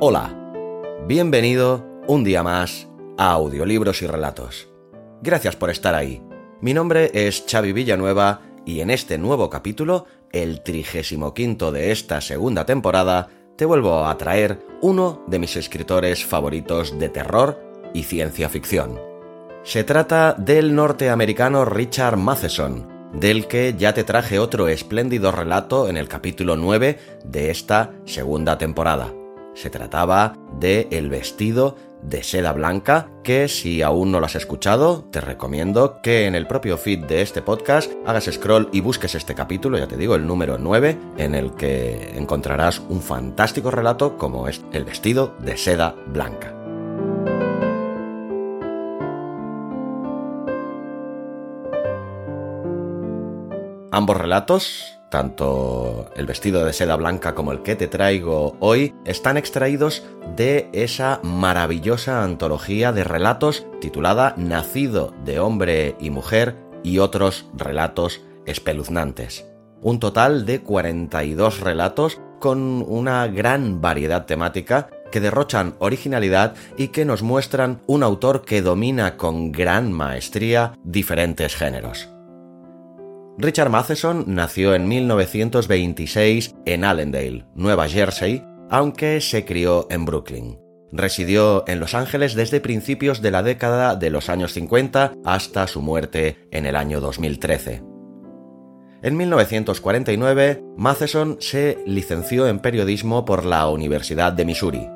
Hola, bienvenido un día más a Audiolibros y Relatos. Gracias por estar ahí. Mi nombre es Xavi Villanueva y en este nuevo capítulo, el 35 de esta segunda temporada, te vuelvo a traer uno de mis escritores favoritos de terror y ciencia ficción. Se trata del norteamericano Richard Matheson, del que ya te traje otro espléndido relato en el capítulo 9 de esta segunda temporada. Se trataba de El vestido de seda blanca, que si aún no lo has escuchado, te recomiendo que en el propio feed de este podcast hagas scroll y busques este capítulo, ya te digo, el número 9, en el que encontrarás un fantástico relato como es El vestido de seda blanca. Ambos relatos, tanto el vestido de seda blanca como el que te traigo hoy, están extraídos de esa maravillosa antología de relatos titulada Nacido de hombre y mujer y otros relatos espeluznantes. Un total de 42 relatos con una gran variedad temática que derrochan originalidad y que nos muestran un autor que domina con gran maestría diferentes géneros. Richard Matheson nació en 1926 en Allendale, Nueva Jersey, aunque se crió en Brooklyn. Residió en Los Ángeles desde principios de la década de los años 50 hasta su muerte en el año 2013. En 1949, Matheson se licenció en periodismo por la Universidad de Missouri.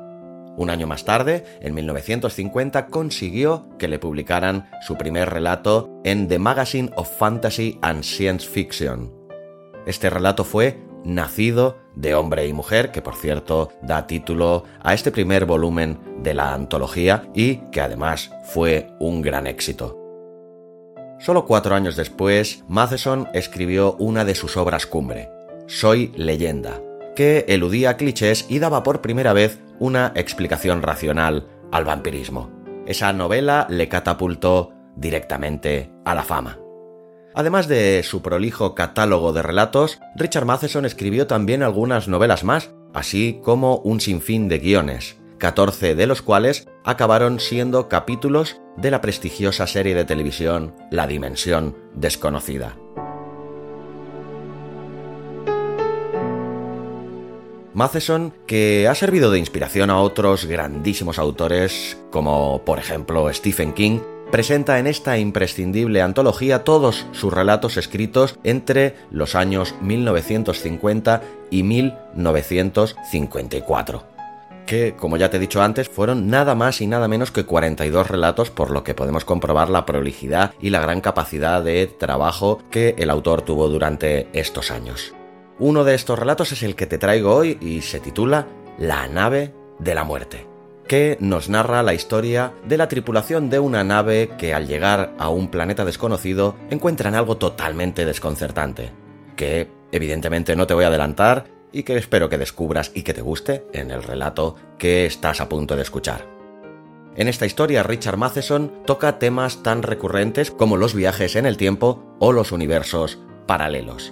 Un año más tarde, en 1950, consiguió que le publicaran su primer relato en The Magazine of Fantasy and Science Fiction. Este relato fue Nacido de hombre y mujer, que por cierto da título a este primer volumen de la antología y que además fue un gran éxito. Solo cuatro años después, Matheson escribió una de sus obras cumbre, Soy leyenda, que eludía clichés y daba por primera vez una explicación racional al vampirismo. Esa novela le catapultó directamente a la fama. Además de su prolijo catálogo de relatos, Richard Matheson escribió también algunas novelas más, así como un sinfín de guiones, 14 de los cuales acabaron siendo capítulos de la prestigiosa serie de televisión La Dimensión Desconocida. Matheson, que ha servido de inspiración a otros grandísimos autores, como por ejemplo Stephen King, presenta en esta imprescindible antología todos sus relatos escritos entre los años 1950 y 1954 que, como ya te he dicho antes, fueron nada más y nada menos que 42 relatos, por lo que podemos comprobar la prolijidad y la gran capacidad de trabajo que el autor tuvo durante estos años. Uno de estos relatos es el que te traigo hoy y se titula La nave de la muerte que nos narra la historia de la tripulación de una nave que al llegar a un planeta desconocido encuentran algo totalmente desconcertante, que evidentemente no te voy a adelantar y que espero que descubras y que te guste en el relato que estás a punto de escuchar. En esta historia Richard Matheson toca temas tan recurrentes como los viajes en el tiempo o los universos paralelos.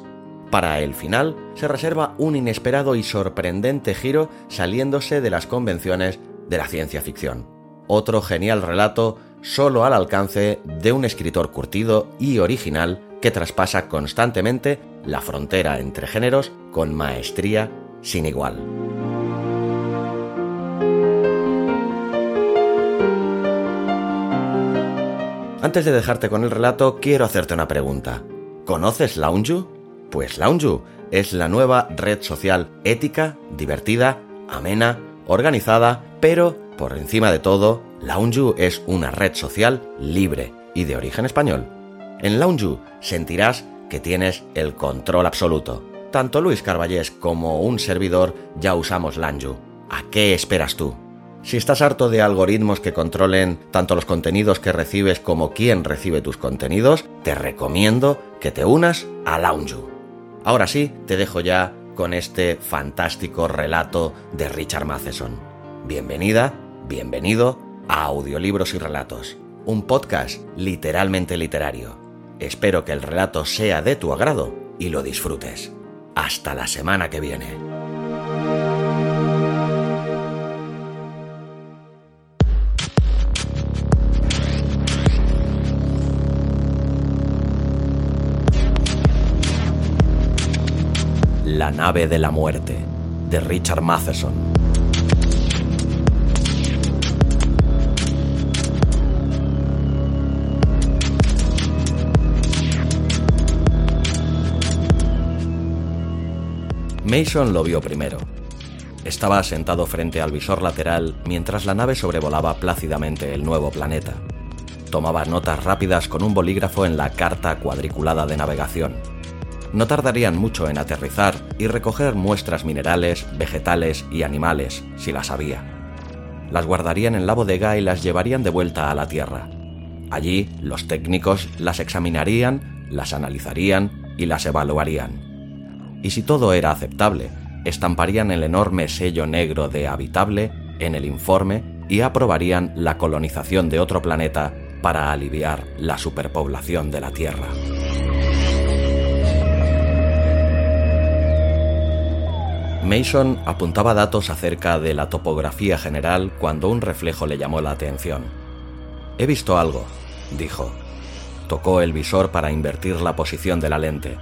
Para el final, se reserva un inesperado y sorprendente giro saliéndose de las convenciones de la ciencia ficción. Otro genial relato solo al alcance de un escritor curtido y original que traspasa constantemente la frontera entre géneros con maestría sin igual. Antes de dejarte con el relato, quiero hacerte una pregunta. ¿Conoces Launju? Pues Lounge es la nueva red social ética, divertida, amena, organizada, pero, por encima de todo, Lounge es una red social libre y de origen español. En Lounge sentirás que tienes el control absoluto. Tanto Luis Carballés como un servidor ya usamos Lounge. ¿A qué esperas tú? Si estás harto de algoritmos que controlen tanto los contenidos que recibes como quién recibe tus contenidos, te recomiendo que te unas a Lounge. Ahora sí, te dejo ya con este fantástico relato de Richard Matheson. Bienvenida, bienvenido a Audiolibros y Relatos, un podcast literalmente literario. Espero que el relato sea de tu agrado y lo disfrutes. Hasta la semana que viene. La nave de la muerte, de Richard Matheson. Mason lo vio primero. Estaba sentado frente al visor lateral mientras la nave sobrevolaba plácidamente el nuevo planeta. Tomaba notas rápidas con un bolígrafo en la carta cuadriculada de navegación no tardarían mucho en aterrizar y recoger muestras minerales, vegetales y animales, si las había. Las guardarían en la bodega y las llevarían de vuelta a la Tierra. Allí los técnicos las examinarían, las analizarían y las evaluarían. Y si todo era aceptable, estamparían el enorme sello negro de habitable en el informe y aprobarían la colonización de otro planeta para aliviar la superpoblación de la Tierra. Mason apuntaba datos acerca de la topografía general cuando un reflejo le llamó la atención. He visto algo, dijo. Tocó el visor para invertir la posición de la lente.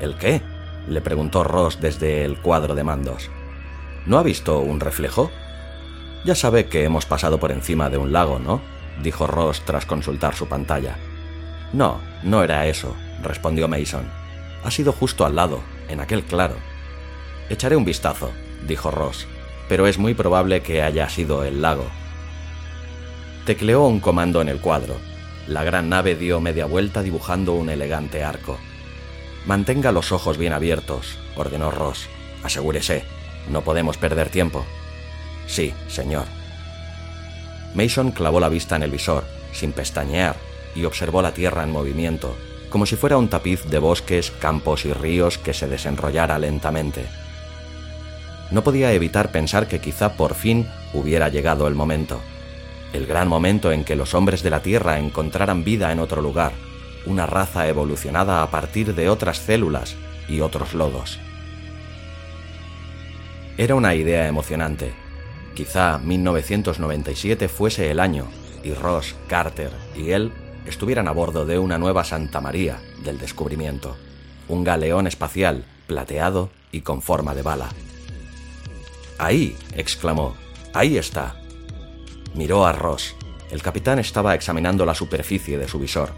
¿El qué? le preguntó Ross desde el cuadro de mandos. ¿No ha visto un reflejo? Ya sabe que hemos pasado por encima de un lago, ¿no? dijo Ross tras consultar su pantalla. No, no era eso, respondió Mason. Ha sido justo al lado, en aquel claro. Echaré un vistazo, dijo Ross, pero es muy probable que haya sido el lago. Tecleó un comando en el cuadro. La gran nave dio media vuelta dibujando un elegante arco. Mantenga los ojos bien abiertos, ordenó Ross. Asegúrese, no podemos perder tiempo. Sí, señor. Mason clavó la vista en el visor, sin pestañear, y observó la Tierra en movimiento, como si fuera un tapiz de bosques, campos y ríos que se desenrollara lentamente no podía evitar pensar que quizá por fin hubiera llegado el momento. El gran momento en que los hombres de la Tierra encontraran vida en otro lugar, una raza evolucionada a partir de otras células y otros lodos. Era una idea emocionante. Quizá 1997 fuese el año y Ross, Carter y él estuvieran a bordo de una nueva Santa María del descubrimiento, un galeón espacial plateado y con forma de bala. Ahí, exclamó. Ahí está. Miró a Ross. El capitán estaba examinando la superficie de su visor.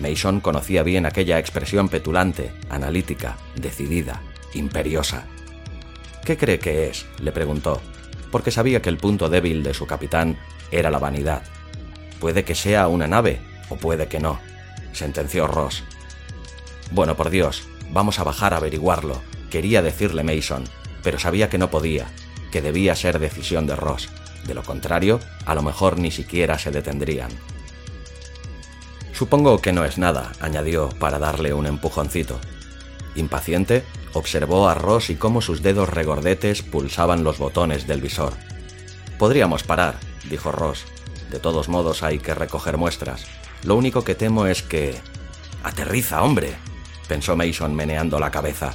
Mason conocía bien aquella expresión petulante, analítica, decidida, imperiosa. ¿Qué cree que es? le preguntó, porque sabía que el punto débil de su capitán era la vanidad. Puede que sea una nave, o puede que no, sentenció Ross. Bueno, por Dios, vamos a bajar a averiguarlo, quería decirle Mason, pero sabía que no podía, que debía ser decisión de Ross. De lo contrario, a lo mejor ni siquiera se detendrían. Supongo que no es nada, añadió para darle un empujoncito. Impaciente, observó a Ross y cómo sus dedos regordetes pulsaban los botones del visor. Podríamos parar, dijo Ross. De todos modos hay que recoger muestras. Lo único que temo es que... Aterriza, hombre, pensó Mason meneando la cabeza.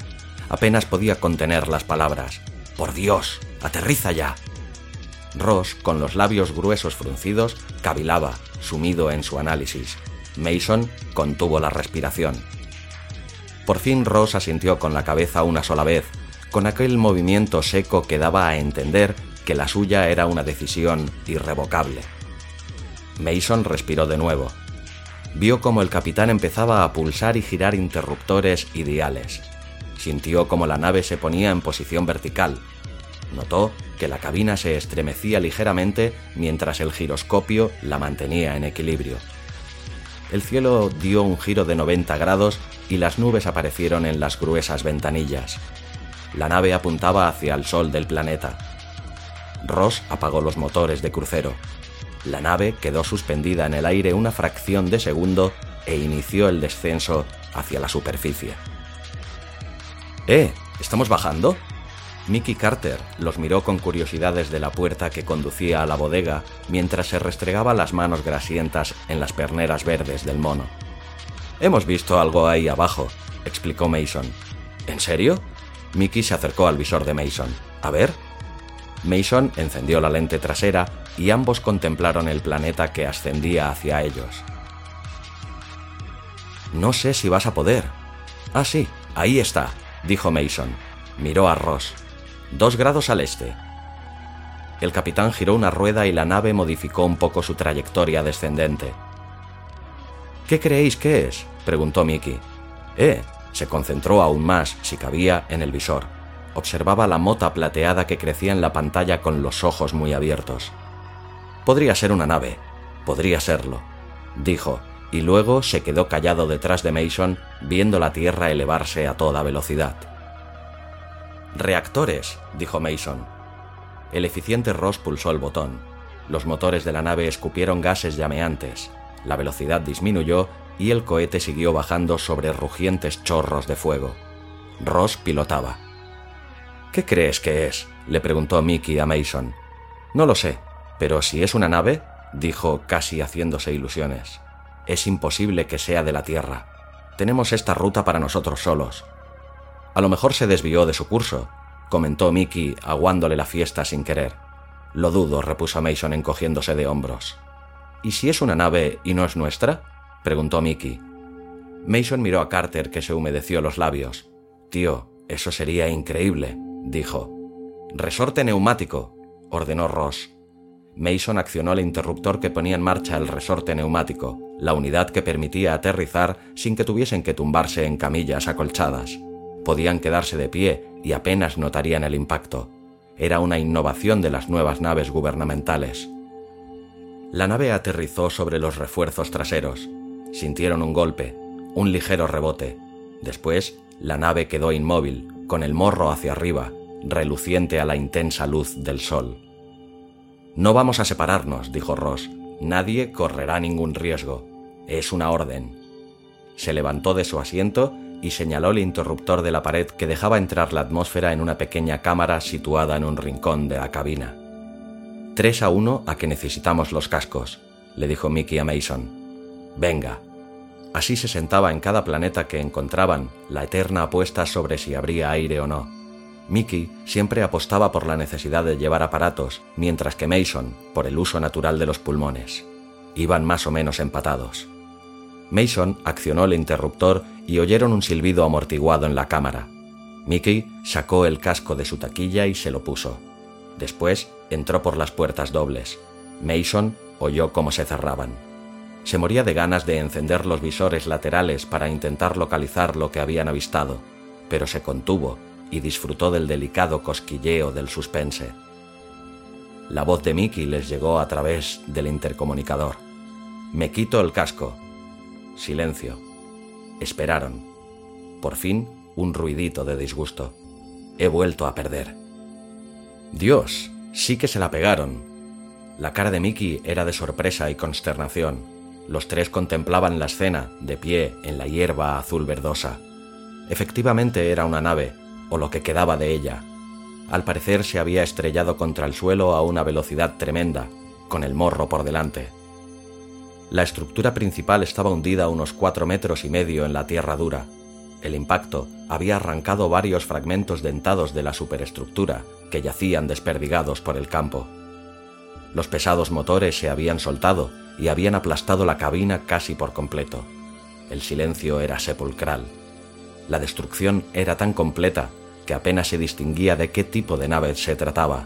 Apenas podía contener las palabras. Por Dios, aterriza ya. Ross, con los labios gruesos fruncidos, cavilaba, sumido en su análisis. Mason contuvo la respiración. Por fin Ross asintió con la cabeza una sola vez, con aquel movimiento seco que daba a entender que la suya era una decisión irrevocable. Mason respiró de nuevo. vio como el capitán empezaba a pulsar y girar interruptores ideales. Sintió como la nave se ponía en posición vertical. Notó que la cabina se estremecía ligeramente mientras el giroscopio la mantenía en equilibrio. El cielo dio un giro de 90 grados y las nubes aparecieron en las gruesas ventanillas. La nave apuntaba hacia el sol del planeta. Ross apagó los motores de crucero. La nave quedó suspendida en el aire una fracción de segundo e inició el descenso hacia la superficie. ¡Eh! ¿Estamos bajando? Mickey Carter los miró con curiosidad desde la puerta que conducía a la bodega mientras se restregaba las manos grasientas en las perneras verdes del mono. Hemos visto algo ahí abajo, explicó Mason. ¿En serio? Mickey se acercó al visor de Mason. A ver. Mason encendió la lente trasera y ambos contemplaron el planeta que ascendía hacia ellos. No sé si vas a poder. Ah, sí, ahí está, dijo Mason. Miró a Ross. Dos grados al este. El capitán giró una rueda y la nave modificó un poco su trayectoria descendente. ¿Qué creéis que es? preguntó Mickey. Eh, se concentró aún más, si cabía, en el visor. Observaba la mota plateada que crecía en la pantalla con los ojos muy abiertos. Podría ser una nave, podría serlo, dijo, y luego se quedó callado detrás de Mason viendo la Tierra elevarse a toda velocidad. Reactores, dijo Mason. El eficiente Ross pulsó el botón. Los motores de la nave escupieron gases llameantes. La velocidad disminuyó y el cohete siguió bajando sobre rugientes chorros de fuego. Ross pilotaba. ¿Qué crees que es? le preguntó Mickey a Mason. No lo sé, pero si es una nave, dijo casi haciéndose ilusiones, es imposible que sea de la Tierra. Tenemos esta ruta para nosotros solos. A lo mejor se desvió de su curso, comentó Mickey aguándole la fiesta sin querer. Lo dudo, repuso Mason encogiéndose de hombros. ¿Y si es una nave y no es nuestra? preguntó Mickey. Mason miró a Carter que se humedeció los labios. Tío, eso sería increíble, dijo. Resorte neumático, ordenó Ross. Mason accionó el interruptor que ponía en marcha el resorte neumático, la unidad que permitía aterrizar sin que tuviesen que tumbarse en camillas acolchadas. Podían quedarse de pie y apenas notarían el impacto. Era una innovación de las nuevas naves gubernamentales. La nave aterrizó sobre los refuerzos traseros. Sintieron un golpe, un ligero rebote. Después, la nave quedó inmóvil, con el morro hacia arriba, reluciente a la intensa luz del sol. No vamos a separarnos, dijo Ross. Nadie correrá ningún riesgo. Es una orden. Se levantó de su asiento y señaló el interruptor de la pared que dejaba entrar la atmósfera en una pequeña cámara situada en un rincón de la cabina. Tres a uno a que necesitamos los cascos, le dijo Mickey a Mason. Venga. Así se sentaba en cada planeta que encontraban, la eterna apuesta sobre si habría aire o no. Mickey siempre apostaba por la necesidad de llevar aparatos, mientras que Mason por el uso natural de los pulmones. Iban más o menos empatados. Mason accionó el interruptor y oyeron un silbido amortiguado en la cámara. Mickey sacó el casco de su taquilla y se lo puso. Después entró por las puertas dobles. Mason oyó cómo se cerraban. Se moría de ganas de encender los visores laterales para intentar localizar lo que habían avistado, pero se contuvo y disfrutó del delicado cosquilleo del suspense. La voz de Mickey les llegó a través del intercomunicador. Me quito el casco. Silencio. Esperaron. Por fin, un ruidito de disgusto. He vuelto a perder. Dios, sí que se la pegaron. La cara de Mickey era de sorpresa y consternación. Los tres contemplaban la escena, de pie, en la hierba azul verdosa. Efectivamente era una nave, o lo que quedaba de ella. Al parecer se había estrellado contra el suelo a una velocidad tremenda, con el morro por delante. La estructura principal estaba hundida a unos cuatro metros y medio en la tierra dura. El impacto había arrancado varios fragmentos dentados de la superestructura que yacían desperdigados por el campo. Los pesados motores se habían soltado y habían aplastado la cabina casi por completo. El silencio era sepulcral. La destrucción era tan completa que apenas se distinguía de qué tipo de nave se trataba.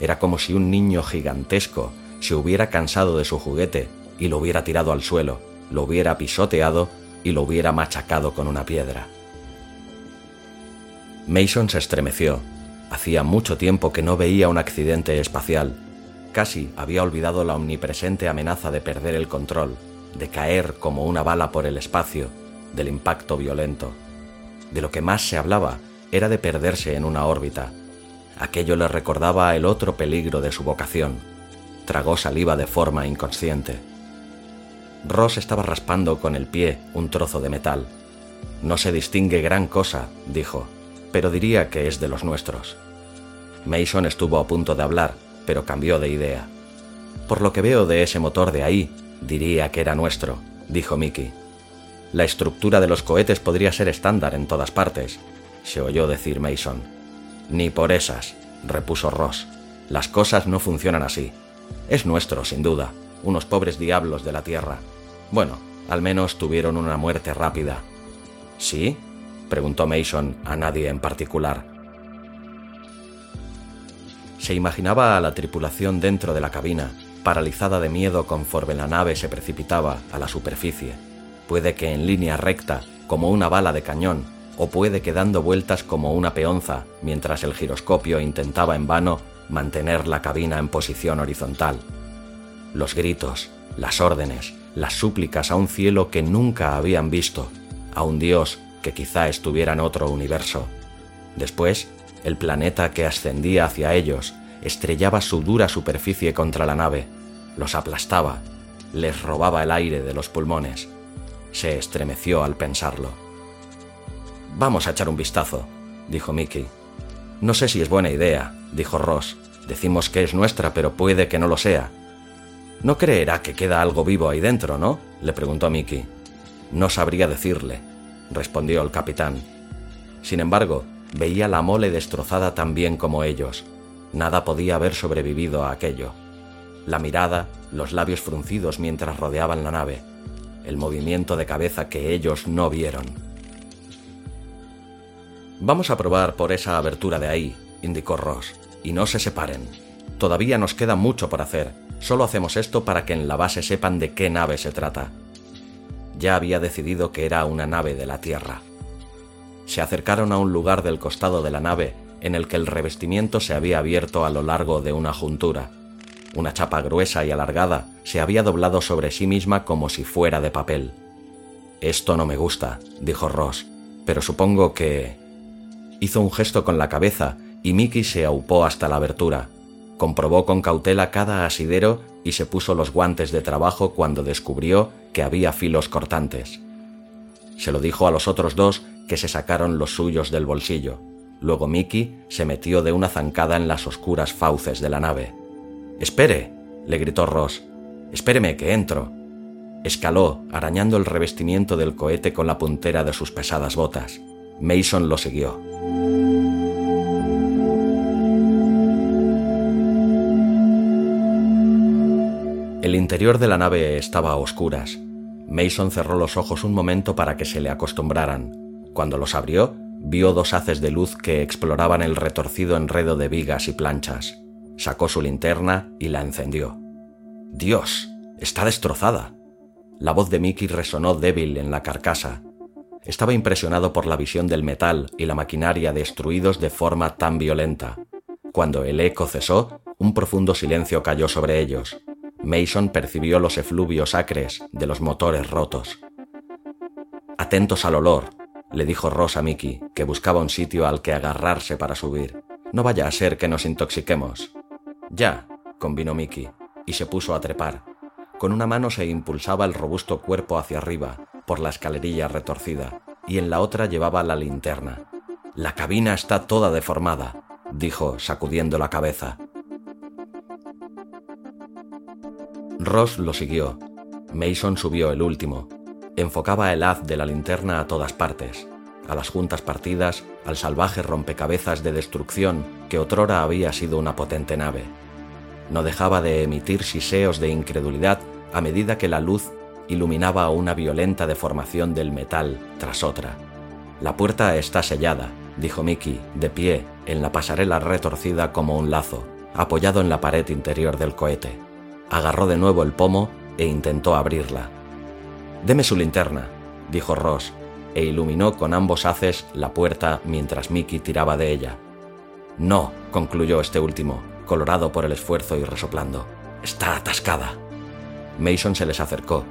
Era como si un niño gigantesco se hubiera cansado de su juguete y lo hubiera tirado al suelo, lo hubiera pisoteado y lo hubiera machacado con una piedra. Mason se estremeció. Hacía mucho tiempo que no veía un accidente espacial. Casi había olvidado la omnipresente amenaza de perder el control, de caer como una bala por el espacio, del impacto violento. De lo que más se hablaba era de perderse en una órbita. Aquello le recordaba el otro peligro de su vocación. Tragó saliva de forma inconsciente. Ross estaba raspando con el pie un trozo de metal. No se distingue gran cosa, dijo pero diría que es de los nuestros. Mason estuvo a punto de hablar, pero cambió de idea. Por lo que veo de ese motor de ahí, diría que era nuestro, dijo Mickey. La estructura de los cohetes podría ser estándar en todas partes, se oyó decir Mason. Ni por esas, repuso Ross. Las cosas no funcionan así. Es nuestro, sin duda, unos pobres diablos de la Tierra. Bueno, al menos tuvieron una muerte rápida. ¿Sí? preguntó Mason a nadie en particular. Se imaginaba a la tripulación dentro de la cabina, paralizada de miedo conforme la nave se precipitaba a la superficie. Puede que en línea recta, como una bala de cañón, o puede que dando vueltas como una peonza, mientras el giroscopio intentaba en vano mantener la cabina en posición horizontal. Los gritos, las órdenes, las súplicas a un cielo que nunca habían visto, a un Dios que quizá estuviera en otro universo. Después, el planeta que ascendía hacia ellos estrellaba su dura superficie contra la nave, los aplastaba, les robaba el aire de los pulmones. Se estremeció al pensarlo. Vamos a echar un vistazo, dijo Mickey. No sé si es buena idea, dijo Ross. Decimos que es nuestra, pero puede que no lo sea. No creerá que queda algo vivo ahí dentro, ¿no? le preguntó Mickey. No sabría decirle respondió el capitán. Sin embargo, veía la mole destrozada tan bien como ellos. Nada podía haber sobrevivido a aquello. La mirada, los labios fruncidos mientras rodeaban la nave, el movimiento de cabeza que ellos no vieron. Vamos a probar por esa abertura de ahí, indicó Ross, y no se separen. Todavía nos queda mucho por hacer. Solo hacemos esto para que en la base sepan de qué nave se trata ya había decidido que era una nave de la Tierra. Se acercaron a un lugar del costado de la nave en el que el revestimiento se había abierto a lo largo de una juntura. Una chapa gruesa y alargada se había doblado sobre sí misma como si fuera de papel. Esto no me gusta, dijo Ross, pero supongo que... Hizo un gesto con la cabeza y Mickey se aupó hasta la abertura. Comprobó con cautela cada asidero y se puso los guantes de trabajo cuando descubrió que había filos cortantes. Se lo dijo a los otros dos que se sacaron los suyos del bolsillo. Luego Mickey se metió de una zancada en las oscuras fauces de la nave. Espere, le gritó Ross. Espéreme, que entro. Escaló, arañando el revestimiento del cohete con la puntera de sus pesadas botas. Mason lo siguió. El interior de la nave estaba a oscuras. Mason cerró los ojos un momento para que se le acostumbraran. Cuando los abrió, vio dos haces de luz que exploraban el retorcido enredo de vigas y planchas. Sacó su linterna y la encendió. Dios, está destrozada. La voz de Mickey resonó débil en la carcasa. Estaba impresionado por la visión del metal y la maquinaria destruidos de forma tan violenta. Cuando el eco cesó, un profundo silencio cayó sobre ellos. Mason percibió los efluvios acres de los motores rotos. Atentos al olor, le dijo Ross a Mickey, que buscaba un sitio al que agarrarse para subir. No vaya a ser que nos intoxiquemos. Ya, convino Mickey, y se puso a trepar. Con una mano se impulsaba el robusto cuerpo hacia arriba, por la escalerilla retorcida, y en la otra llevaba la linterna. La cabina está toda deformada, dijo, sacudiendo la cabeza. Ross lo siguió. Mason subió el último. Enfocaba el haz de la linterna a todas partes, a las juntas partidas, al salvaje rompecabezas de destrucción que otrora había sido una potente nave. No dejaba de emitir siseos de incredulidad a medida que la luz iluminaba una violenta deformación del metal tras otra. La puerta está sellada, dijo Mickey, de pie, en la pasarela retorcida como un lazo, apoyado en la pared interior del cohete agarró de nuevo el pomo e intentó abrirla. Deme su linterna, dijo Ross, e iluminó con ambos haces la puerta mientras Mickey tiraba de ella. No, concluyó este último, colorado por el esfuerzo y resoplando. Está atascada. Mason se les acercó.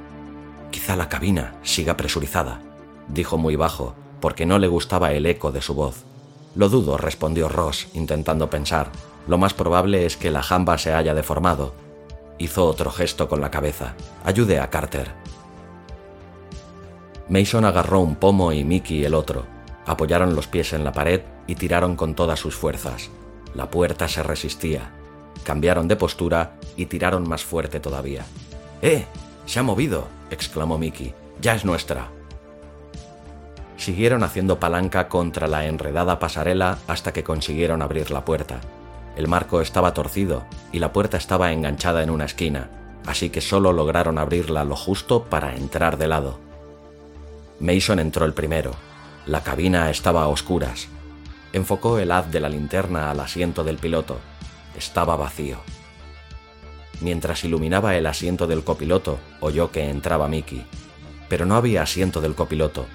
Quizá la cabina siga presurizada, dijo muy bajo, porque no le gustaba el eco de su voz. Lo dudo, respondió Ross, intentando pensar. Lo más probable es que la jamba se haya deformado. Hizo otro gesto con la cabeza. Ayude a Carter. Mason agarró un pomo y Mickey el otro. Apoyaron los pies en la pared y tiraron con todas sus fuerzas. La puerta se resistía. Cambiaron de postura y tiraron más fuerte todavía. ¡Eh! ¡Se ha movido! exclamó Mickey. Ya es nuestra. Siguieron haciendo palanca contra la enredada pasarela hasta que consiguieron abrir la puerta. El marco estaba torcido y la puerta estaba enganchada en una esquina, así que solo lograron abrirla lo justo para entrar de lado. Mason entró el primero. La cabina estaba a oscuras. Enfocó el haz de la linterna al asiento del piloto. Estaba vacío. Mientras iluminaba el asiento del copiloto, oyó que entraba Mickey. Pero no había asiento del copiloto,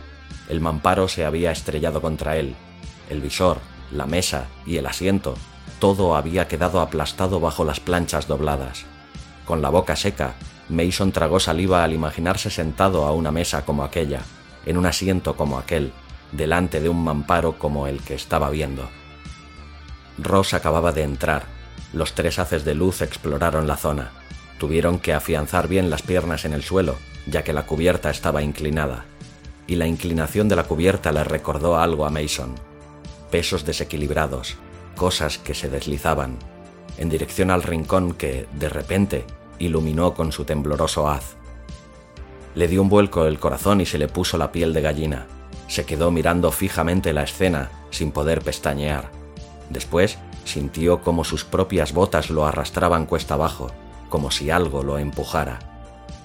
el mamparo se había estrellado contra él. El visor, la mesa y el asiento, todo había quedado aplastado bajo las planchas dobladas. Con la boca seca, Mason tragó saliva al imaginarse sentado a una mesa como aquella, en un asiento como aquel, delante de un mamparo como el que estaba viendo. Ross acababa de entrar. Los tres haces de luz exploraron la zona. Tuvieron que afianzar bien las piernas en el suelo, ya que la cubierta estaba inclinada y la inclinación de la cubierta le recordó algo a Mason. Pesos desequilibrados, cosas que se deslizaban, en dirección al rincón que, de repente, iluminó con su tembloroso haz. Le dio un vuelco el corazón y se le puso la piel de gallina. Se quedó mirando fijamente la escena, sin poder pestañear. Después sintió como sus propias botas lo arrastraban cuesta abajo, como si algo lo empujara.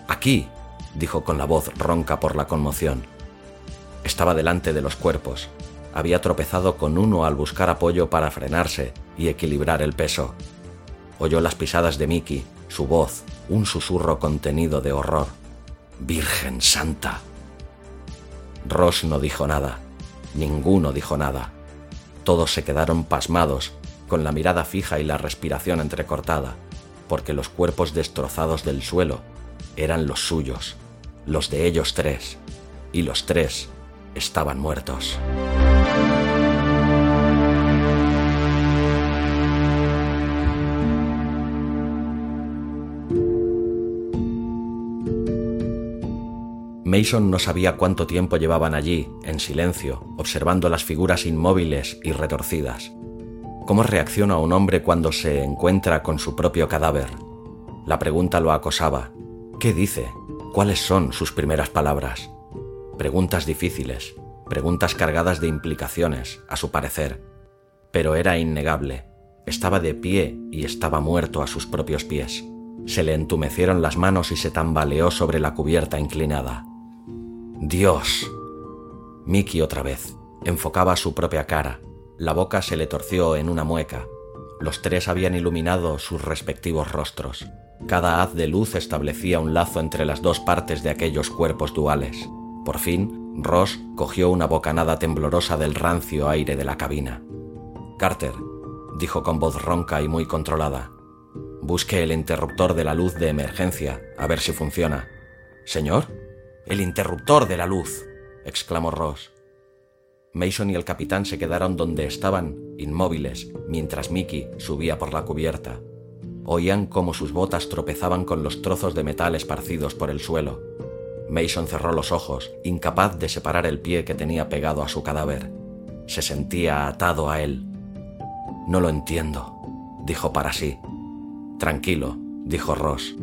Aquí, dijo con la voz ronca por la conmoción. Estaba delante de los cuerpos. Había tropezado con uno al buscar apoyo para frenarse y equilibrar el peso. Oyó las pisadas de Mickey, su voz, un susurro contenido de horror. Virgen Santa. Ross no dijo nada. Ninguno dijo nada. Todos se quedaron pasmados, con la mirada fija y la respiración entrecortada, porque los cuerpos destrozados del suelo eran los suyos, los de ellos tres, y los tres estaban muertos. Mason no sabía cuánto tiempo llevaban allí, en silencio, observando las figuras inmóviles y retorcidas. ¿Cómo reacciona un hombre cuando se encuentra con su propio cadáver? La pregunta lo acosaba. ¿Qué dice? ¿Cuáles son sus primeras palabras? Preguntas difíciles, preguntas cargadas de implicaciones, a su parecer. Pero era innegable. Estaba de pie y estaba muerto a sus propios pies. Se le entumecieron las manos y se tambaleó sobre la cubierta inclinada. Dios. Mickey otra vez. Enfocaba su propia cara. La boca se le torció en una mueca. Los tres habían iluminado sus respectivos rostros. Cada haz de luz establecía un lazo entre las dos partes de aquellos cuerpos duales. Por fin, Ross cogió una bocanada temblorosa del rancio aire de la cabina. Carter, dijo con voz ronca y muy controlada, busque el interruptor de la luz de emergencia, a ver si funciona. ¿Señor? El interruptor de la luz, exclamó Ross. Mason y el capitán se quedaron donde estaban, inmóviles, mientras Mickey subía por la cubierta. Oían cómo sus botas tropezaban con los trozos de metal esparcidos por el suelo. Mason cerró los ojos, incapaz de separar el pie que tenía pegado a su cadáver. Se sentía atado a él. No lo entiendo, dijo para sí. Tranquilo, dijo Ross.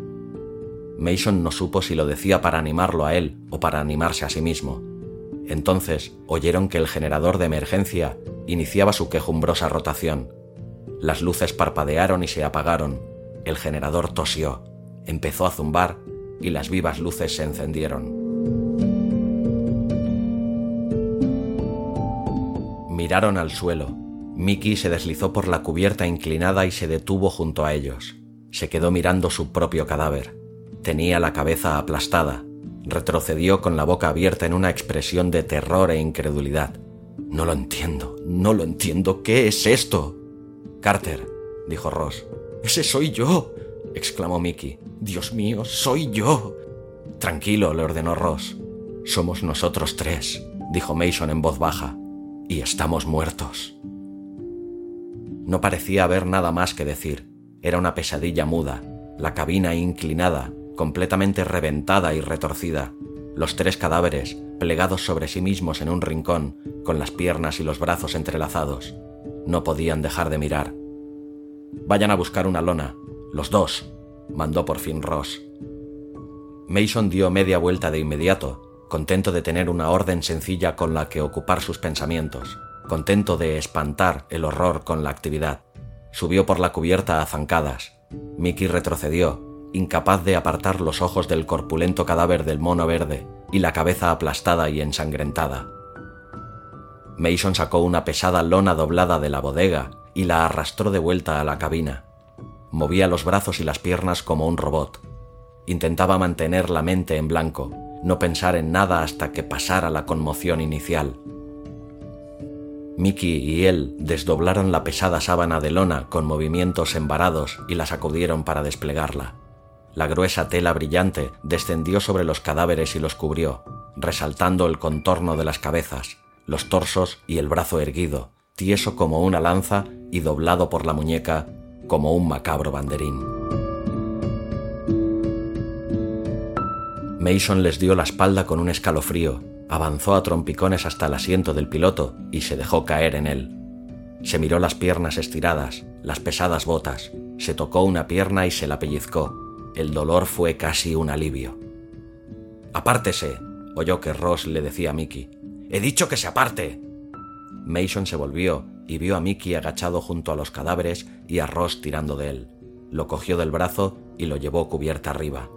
Mason no supo si lo decía para animarlo a él o para animarse a sí mismo. Entonces oyeron que el generador de emergencia iniciaba su quejumbrosa rotación. Las luces parpadearon y se apagaron. El generador tosió, empezó a zumbar y las vivas luces se encendieron. Miraron al suelo. Mickey se deslizó por la cubierta inclinada y se detuvo junto a ellos. Se quedó mirando su propio cadáver. Tenía la cabeza aplastada. Retrocedió con la boca abierta en una expresión de terror e incredulidad. No lo entiendo, no lo entiendo. ¿Qué es esto? Carter, dijo Ross. Ese soy yo, exclamó Mickey. Dios mío, soy yo. Tranquilo, le ordenó Ross. Somos nosotros tres, dijo Mason en voz baja, y estamos muertos. No parecía haber nada más que decir. Era una pesadilla muda, la cabina inclinada, completamente reventada y retorcida, los tres cadáveres plegados sobre sí mismos en un rincón, con las piernas y los brazos entrelazados. No podían dejar de mirar. Vayan a buscar una lona, los dos, mandó por fin Ross. Mason dio media vuelta de inmediato, contento de tener una orden sencilla con la que ocupar sus pensamientos, contento de espantar el horror con la actividad. Subió por la cubierta a zancadas. Mickey retrocedió, incapaz de apartar los ojos del corpulento cadáver del mono verde y la cabeza aplastada y ensangrentada. Mason sacó una pesada lona doblada de la bodega y la arrastró de vuelta a la cabina. Movía los brazos y las piernas como un robot. Intentaba mantener la mente en blanco, no pensar en nada hasta que pasara la conmoción inicial. Mickey y él desdoblaron la pesada sábana de lona con movimientos embarados y la sacudieron para desplegarla. La gruesa tela brillante descendió sobre los cadáveres y los cubrió, resaltando el contorno de las cabezas, los torsos y el brazo erguido, tieso como una lanza y doblado por la muñeca como un macabro banderín. Mason les dio la espalda con un escalofrío, avanzó a trompicones hasta el asiento del piloto y se dejó caer en él. Se miró las piernas estiradas, las pesadas botas, se tocó una pierna y se la pellizcó. El dolor fue casi un alivio. Apártese, oyó que Ross le decía a Mickey. He dicho que se aparte. Mason se volvió y vio a Mickey agachado junto a los cadáveres y a Ross tirando de él. Lo cogió del brazo y lo llevó cubierta arriba.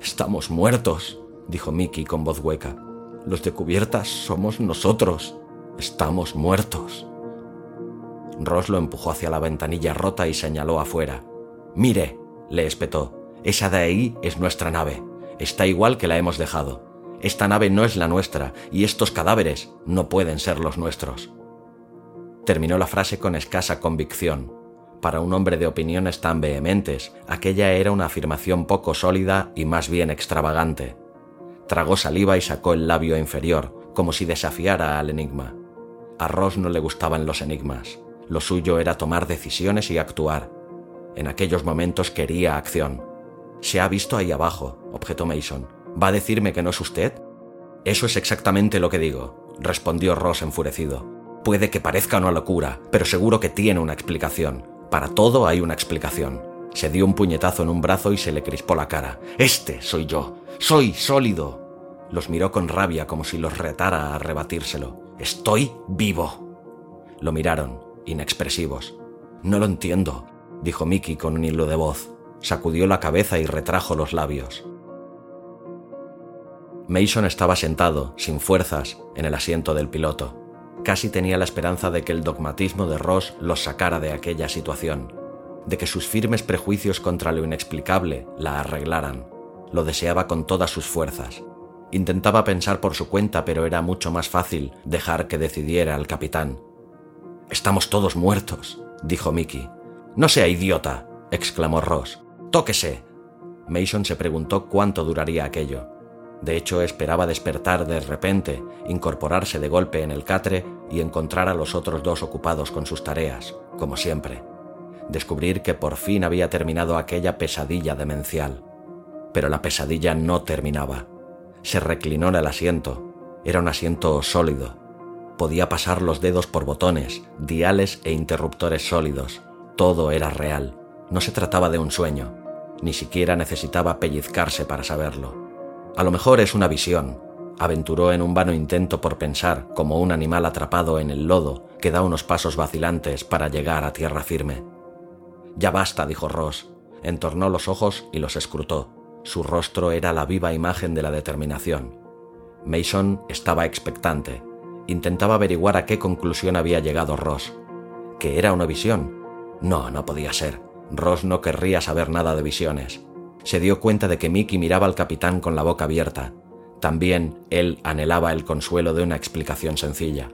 Estamos muertos, dijo Mickey con voz hueca. Los de cubiertas somos nosotros. Estamos muertos. Ross lo empujó hacia la ventanilla rota y señaló afuera. Mire, le espetó, esa de ahí es nuestra nave. Está igual que la hemos dejado. Esta nave no es la nuestra y estos cadáveres no pueden ser los nuestros. Terminó la frase con escasa convicción. Para un hombre de opiniones tan vehementes, aquella era una afirmación poco sólida y más bien extravagante. Tragó saliva y sacó el labio inferior, como si desafiara al enigma. A Ross no le gustaban los enigmas. Lo suyo era tomar decisiones y actuar. En aquellos momentos quería acción. Se ha visto ahí abajo, objetó Mason. ¿Va a decirme que no es usted? Eso es exactamente lo que digo, respondió Ross enfurecido. Puede que parezca una locura, pero seguro que tiene una explicación. Para todo hay una explicación. Se dio un puñetazo en un brazo y se le crispó la cara. Este soy yo. Soy sólido. Los miró con rabia como si los retara a rebatírselo. Estoy vivo. Lo miraron, inexpresivos. No lo entiendo, dijo Mickey con un hilo de voz. Sacudió la cabeza y retrajo los labios. Mason estaba sentado, sin fuerzas, en el asiento del piloto. Casi tenía la esperanza de que el dogmatismo de Ross los sacara de aquella situación, de que sus firmes prejuicios contra lo inexplicable la arreglaran. Lo deseaba con todas sus fuerzas. Intentaba pensar por su cuenta, pero era mucho más fácil dejar que decidiera el capitán. Estamos todos muertos, dijo Mickey. No sea idiota, exclamó Ross. Tóquese. Mason se preguntó cuánto duraría aquello. De hecho, esperaba despertar de repente, incorporarse de golpe en el catre y encontrar a los otros dos ocupados con sus tareas, como siempre. Descubrir que por fin había terminado aquella pesadilla demencial. Pero la pesadilla no terminaba. Se reclinó en el asiento. Era un asiento sólido. Podía pasar los dedos por botones, diales e interruptores sólidos. Todo era real. No se trataba de un sueño. Ni siquiera necesitaba pellizcarse para saberlo. A lo mejor es una visión, aventuró en un vano intento por pensar como un animal atrapado en el lodo que da unos pasos vacilantes para llegar a tierra firme. Ya basta, dijo Ross. Entornó los ojos y los escrutó. Su rostro era la viva imagen de la determinación. Mason estaba expectante. Intentaba averiguar a qué conclusión había llegado Ross. ¿Que era una visión? No, no podía ser. Ross no querría saber nada de visiones. se dio cuenta de que Mickey miraba al capitán con la boca abierta. También él anhelaba el consuelo de una explicación sencilla.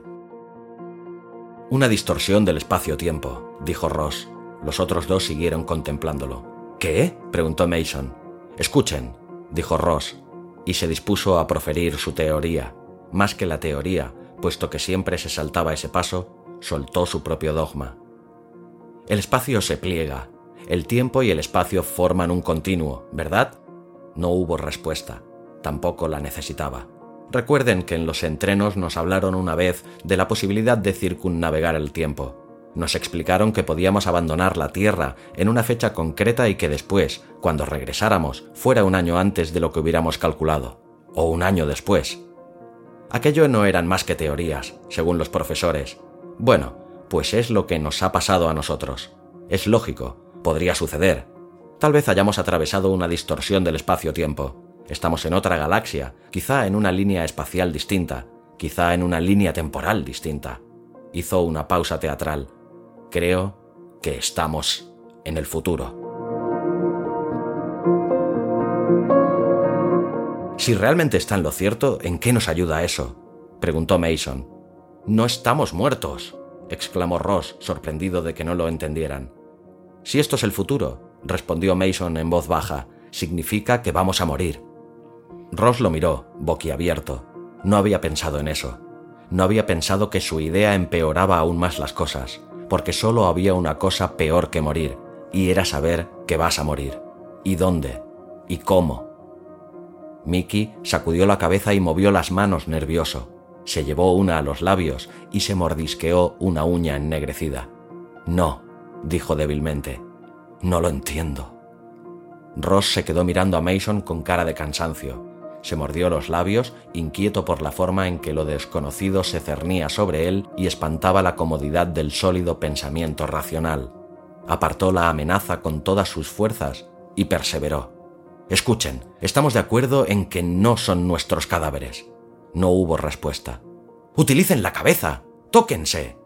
Una distorsión del espacio-tiempo, dijo Ross. Los otros dos siguieron contemplándolo. ¿Qué? preguntó Mason. Escuchen, dijo Ross, y se dispuso a proferir su teoría. Más que la teoría, puesto que siempre se saltaba ese paso, soltó su propio dogma. El espacio se pliega, el tiempo y el espacio forman un continuo, ¿verdad? No hubo respuesta, tampoco la necesitaba. Recuerden que en los entrenos nos hablaron una vez de la posibilidad de circunnavegar el tiempo. Nos explicaron que podíamos abandonar la Tierra en una fecha concreta y que después, cuando regresáramos, fuera un año antes de lo que hubiéramos calculado, o un año después. Aquello no eran más que teorías, según los profesores. Bueno, pues es lo que nos ha pasado a nosotros. Es lógico, podría suceder. Tal vez hayamos atravesado una distorsión del espacio-tiempo. Estamos en otra galaxia, quizá en una línea espacial distinta, quizá en una línea temporal distinta. Hizo una pausa teatral. Creo que estamos en el futuro. Si realmente está en lo cierto, ¿en qué nos ayuda eso? preguntó Mason. No estamos muertos, exclamó Ross, sorprendido de que no lo entendieran. Si esto es el futuro, respondió Mason en voz baja, significa que vamos a morir. Ross lo miró, boquiabierto. No había pensado en eso. No había pensado que su idea empeoraba aún más las cosas, porque solo había una cosa peor que morir, y era saber que vas a morir. ¿Y dónde? ¿Y cómo? Mickey sacudió la cabeza y movió las manos nervioso. Se llevó una a los labios y se mordisqueó una uña ennegrecida. No, dijo débilmente. No lo entiendo. Ross se quedó mirando a Mason con cara de cansancio. Se mordió los labios, inquieto por la forma en que lo desconocido se cernía sobre él y espantaba la comodidad del sólido pensamiento racional. Apartó la amenaza con todas sus fuerzas y perseveró. Escuchen, estamos de acuerdo en que no son nuestros cadáveres. No hubo respuesta. Utilicen la cabeza. Tóquense.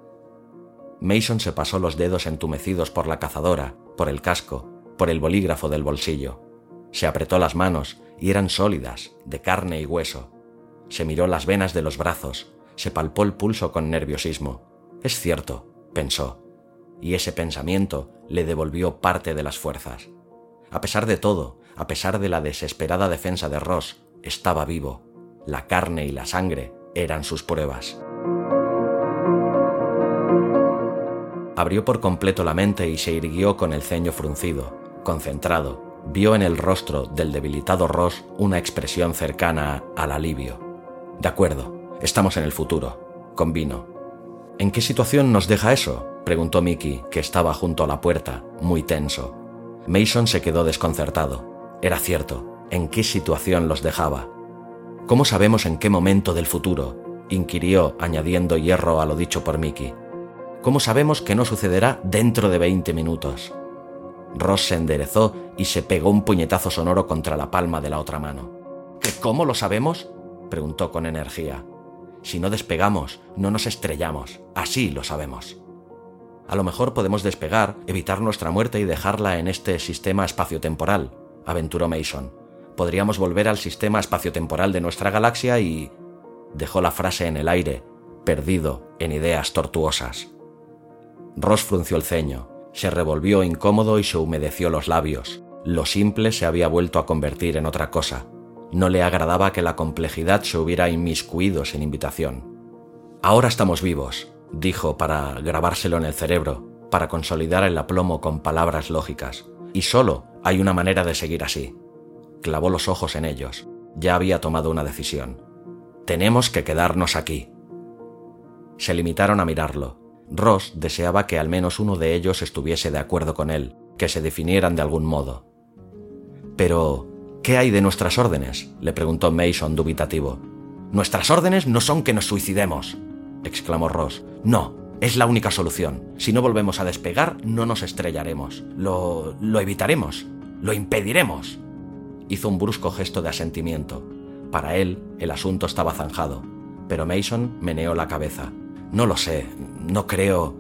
Mason se pasó los dedos entumecidos por la cazadora, por el casco, por el bolígrafo del bolsillo. Se apretó las manos y eran sólidas, de carne y hueso. Se miró las venas de los brazos, se palpó el pulso con nerviosismo. Es cierto, pensó, y ese pensamiento le devolvió parte de las fuerzas. A pesar de todo, a pesar de la desesperada defensa de Ross, estaba vivo. La carne y la sangre eran sus pruebas. Abrió por completo la mente y se irguió con el ceño fruncido, concentrado. Vio en el rostro del debilitado Ross una expresión cercana al alivio. De acuerdo, estamos en el futuro, convino. ¿En qué situación nos deja eso? preguntó Mickey, que estaba junto a la puerta, muy tenso. Mason se quedó desconcertado. Era cierto, ¿en qué situación los dejaba? ¿Cómo sabemos en qué momento del futuro? inquirió, añadiendo hierro a lo dicho por Mickey. ¿Cómo sabemos que no sucederá dentro de 20 minutos? Ross se enderezó y se pegó un puñetazo sonoro contra la palma de la otra mano. ¿Que cómo lo sabemos? preguntó con energía. Si no despegamos, no nos estrellamos. Así lo sabemos. A lo mejor podemos despegar, evitar nuestra muerte y dejarla en este sistema espaciotemporal, aventuró Mason. Podríamos volver al sistema espaciotemporal de nuestra galaxia y... dejó la frase en el aire, perdido en ideas tortuosas. Ross frunció el ceño, se revolvió incómodo y se humedeció los labios. Lo simple se había vuelto a convertir en otra cosa. No le agradaba que la complejidad se hubiera inmiscuido sin invitación. Ahora estamos vivos, dijo para grabárselo en el cerebro, para consolidar el aplomo con palabras lógicas. Y solo hay una manera de seguir así. Clavó los ojos en ellos. Ya había tomado una decisión. Tenemos que quedarnos aquí. Se limitaron a mirarlo. Ross deseaba que al menos uno de ellos estuviese de acuerdo con él, que se definieran de algún modo. Pero, ¿qué hay de nuestras órdenes? le preguntó Mason dubitativo. Nuestras órdenes no son que nos suicidemos, exclamó Ross. No, es la única solución. Si no volvemos a despegar, no nos estrellaremos. Lo, lo evitaremos. Lo impediremos hizo un brusco gesto de asentimiento. Para él, el asunto estaba zanjado, pero Mason meneó la cabeza. No lo sé, no creo.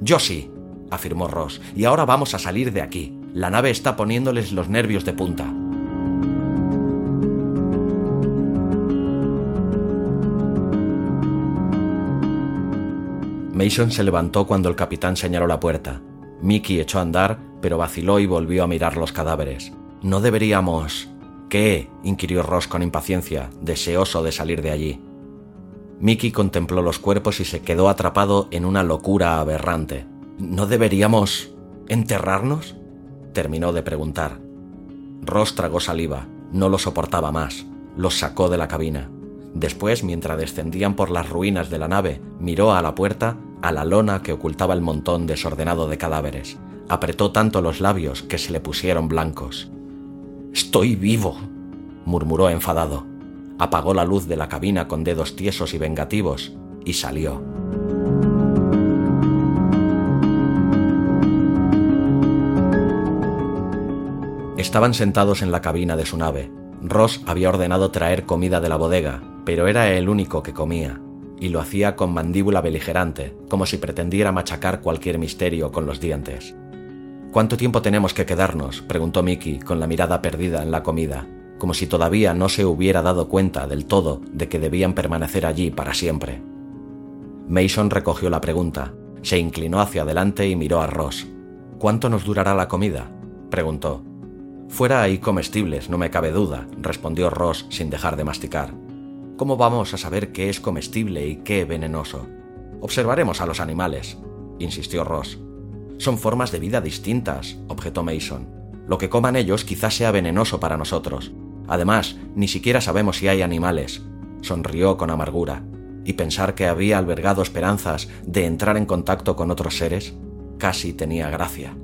Yo sí, afirmó Ross, y ahora vamos a salir de aquí. La nave está poniéndoles los nervios de punta. Mason se levantó cuando el capitán señaló la puerta. Mickey echó a andar, pero vaciló y volvió a mirar los cadáveres. No deberíamos... ¿Qué? inquirió Ross con impaciencia, deseoso de salir de allí. Mickey contempló los cuerpos y se quedó atrapado en una locura aberrante. ¿No deberíamos... enterrarnos? terminó de preguntar. Ross tragó saliva, no lo soportaba más, los sacó de la cabina. Después, mientras descendían por las ruinas de la nave, miró a la puerta, a la lona que ocultaba el montón desordenado de cadáveres. Apretó tanto los labios que se le pusieron blancos. Estoy vivo, murmuró enfadado. Apagó la luz de la cabina con dedos tiesos y vengativos y salió. Estaban sentados en la cabina de su nave. Ross había ordenado traer comida de la bodega, pero era el único que comía, y lo hacía con mandíbula beligerante, como si pretendiera machacar cualquier misterio con los dientes. ¿Cuánto tiempo tenemos que quedarnos? preguntó Mickey con la mirada perdida en la comida, como si todavía no se hubiera dado cuenta del todo de que debían permanecer allí para siempre. Mason recogió la pregunta, se inclinó hacia adelante y miró a Ross. ¿Cuánto nos durará la comida? preguntó. Fuera hay comestibles, no me cabe duda, respondió Ross sin dejar de masticar. ¿Cómo vamos a saber qué es comestible y qué venenoso? Observaremos a los animales, insistió Ross. Son formas de vida distintas, objetó Mason. Lo que coman ellos quizás sea venenoso para nosotros. Además, ni siquiera sabemos si hay animales. Sonrió con amargura. Y pensar que había albergado esperanzas de entrar en contacto con otros seres casi tenía gracia.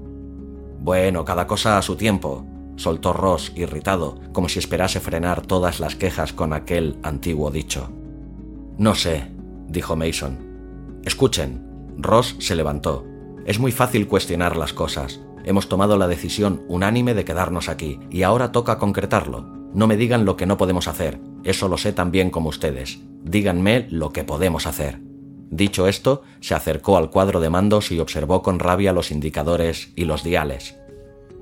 Bueno, cada cosa a su tiempo, soltó Ross irritado, como si esperase frenar todas las quejas con aquel antiguo dicho. No sé, dijo Mason. Escuchen. Ross se levantó. Es muy fácil cuestionar las cosas. Hemos tomado la decisión unánime de quedarnos aquí, y ahora toca concretarlo. No me digan lo que no podemos hacer, eso lo sé tan bien como ustedes. Díganme lo que podemos hacer. Dicho esto, se acercó al cuadro de mandos y observó con rabia los indicadores y los diales.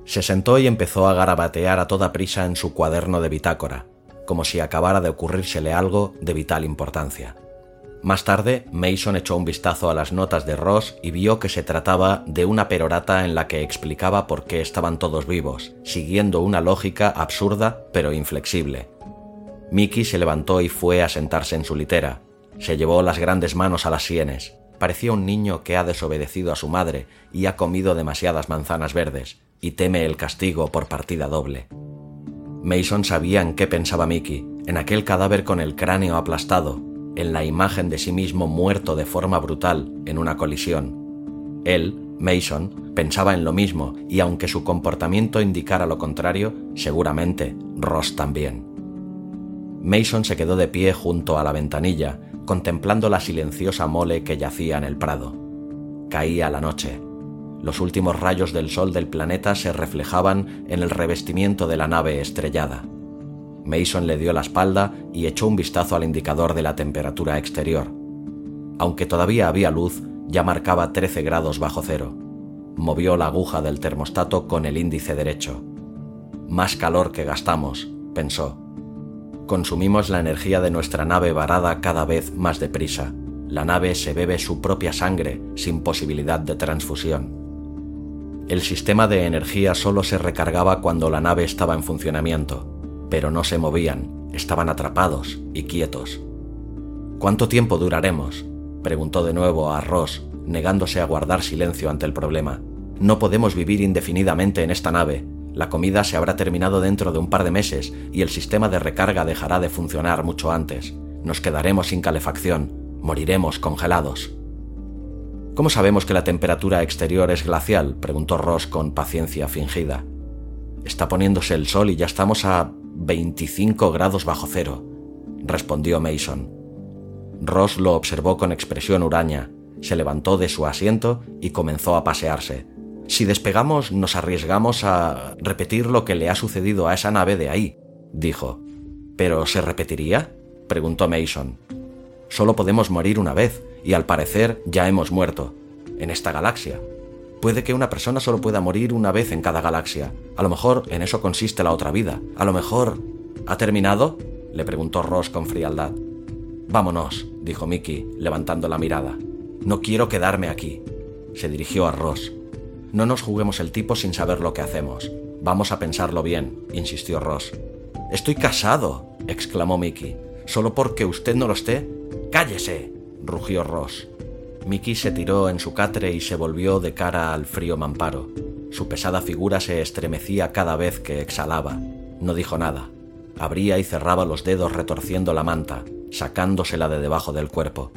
Se sentó y empezó a garabatear a toda prisa en su cuaderno de bitácora, como si acabara de ocurrírsele algo de vital importancia. Más tarde, Mason echó un vistazo a las notas de Ross y vio que se trataba de una perorata en la que explicaba por qué estaban todos vivos, siguiendo una lógica absurda pero inflexible. Mickey se levantó y fue a sentarse en su litera. Se llevó las grandes manos a las sienes. Parecía un niño que ha desobedecido a su madre y ha comido demasiadas manzanas verdes, y teme el castigo por partida doble. Mason sabía en qué pensaba Mickey, en aquel cadáver con el cráneo aplastado, en la imagen de sí mismo muerto de forma brutal en una colisión. Él, Mason, pensaba en lo mismo y aunque su comportamiento indicara lo contrario, seguramente Ross también. Mason se quedó de pie junto a la ventanilla, contemplando la silenciosa mole que yacía en el prado. Caía la noche. Los últimos rayos del sol del planeta se reflejaban en el revestimiento de la nave estrellada. Mason le dio la espalda y echó un vistazo al indicador de la temperatura exterior. Aunque todavía había luz, ya marcaba 13 grados bajo cero. Movió la aguja del termostato con el índice derecho. Más calor que gastamos, pensó. Consumimos la energía de nuestra nave varada cada vez más deprisa. La nave se bebe su propia sangre sin posibilidad de transfusión. El sistema de energía solo se recargaba cuando la nave estaba en funcionamiento pero no se movían, estaban atrapados y quietos. ¿Cuánto tiempo duraremos? preguntó de nuevo a Ross, negándose a guardar silencio ante el problema. No podemos vivir indefinidamente en esta nave. La comida se habrá terminado dentro de un par de meses y el sistema de recarga dejará de funcionar mucho antes. Nos quedaremos sin calefacción, moriremos congelados. ¿Cómo sabemos que la temperatura exterior es glacial? preguntó Ross con paciencia fingida. Está poniéndose el sol y ya estamos a 25 grados bajo cero, respondió Mason. Ross lo observó con expresión huraña, se levantó de su asiento y comenzó a pasearse. Si despegamos nos arriesgamos a repetir lo que le ha sucedido a esa nave de ahí, dijo. ¿Pero se repetiría? preguntó Mason. Solo podemos morir una vez, y al parecer ya hemos muerto, en esta galaxia. Puede que una persona solo pueda morir una vez en cada galaxia. A lo mejor en eso consiste la otra vida. A lo mejor... ¿Ha terminado? le preguntó Ross con frialdad. Vámonos, dijo Mickey, levantando la mirada. No quiero quedarme aquí. Se dirigió a Ross. No nos juguemos el tipo sin saber lo que hacemos. Vamos a pensarlo bien, insistió Ross. Estoy casado, exclamó Mickey. ¿Solo porque usted no lo esté? ¡Cállese! rugió Ross. Mickey se tiró en su catre y se volvió de cara al frío mamparo. Su pesada figura se estremecía cada vez que exhalaba. No dijo nada. Abría y cerraba los dedos retorciendo la manta, sacándosela de debajo del cuerpo.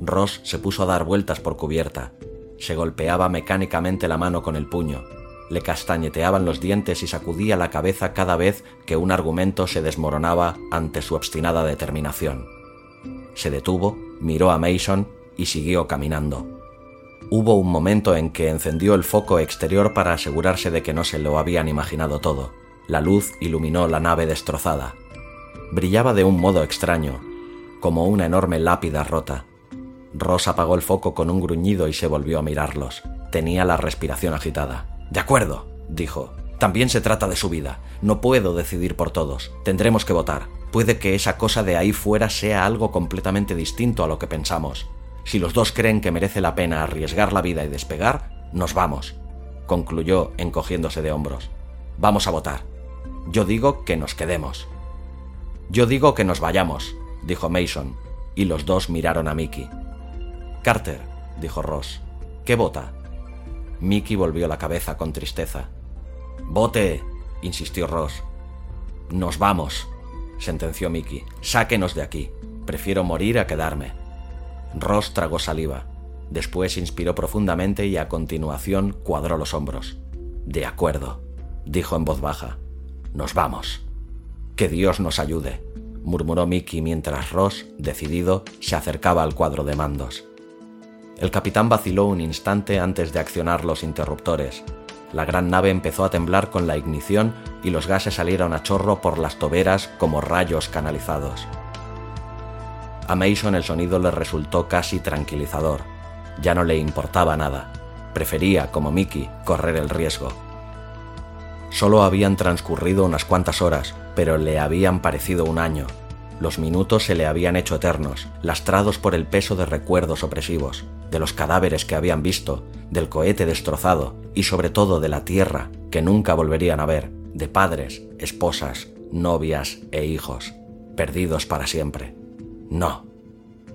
Ross se puso a dar vueltas por cubierta. Se golpeaba mecánicamente la mano con el puño. Le castañeteaban los dientes y sacudía la cabeza cada vez que un argumento se desmoronaba ante su obstinada determinación. Se detuvo, miró a Mason y siguió caminando. Hubo un momento en que encendió el foco exterior para asegurarse de que no se lo habían imaginado todo. La luz iluminó la nave destrozada. Brillaba de un modo extraño, como una enorme lápida rota. Ross apagó el foco con un gruñido y se volvió a mirarlos. Tenía la respiración agitada. De acuerdo, dijo. También se trata de su vida. No puedo decidir por todos. Tendremos que votar. Puede que esa cosa de ahí fuera sea algo completamente distinto a lo que pensamos. Si los dos creen que merece la pena arriesgar la vida y despegar, nos vamos, concluyó encogiéndose de hombros. Vamos a votar. Yo digo que nos quedemos. Yo digo que nos vayamos, dijo Mason, y los dos miraron a Mickey. Carter, dijo Ross, ¿qué vota? Mickey volvió la cabeza con tristeza. Vote, insistió Ross. Nos vamos, sentenció Mickey. Sáquenos de aquí. Prefiero morir a quedarme. Ross tragó saliva. Después inspiró profundamente y a continuación cuadró los hombros. De acuerdo, dijo en voz baja. Nos vamos. Que Dios nos ayude, murmuró Mickey mientras Ross, decidido, se acercaba al cuadro de mandos. El capitán vaciló un instante antes de accionar los interruptores. La gran nave empezó a temblar con la ignición y los gases salieron a chorro por las toberas como rayos canalizados. A Mason el sonido le resultó casi tranquilizador. Ya no le importaba nada. Prefería, como Mickey, correr el riesgo. Solo habían transcurrido unas cuantas horas, pero le habían parecido un año. Los minutos se le habían hecho eternos, lastrados por el peso de recuerdos opresivos, de los cadáveres que habían visto, del cohete destrozado y sobre todo de la tierra que nunca volverían a ver, de padres, esposas, novias e hijos, perdidos para siempre. No.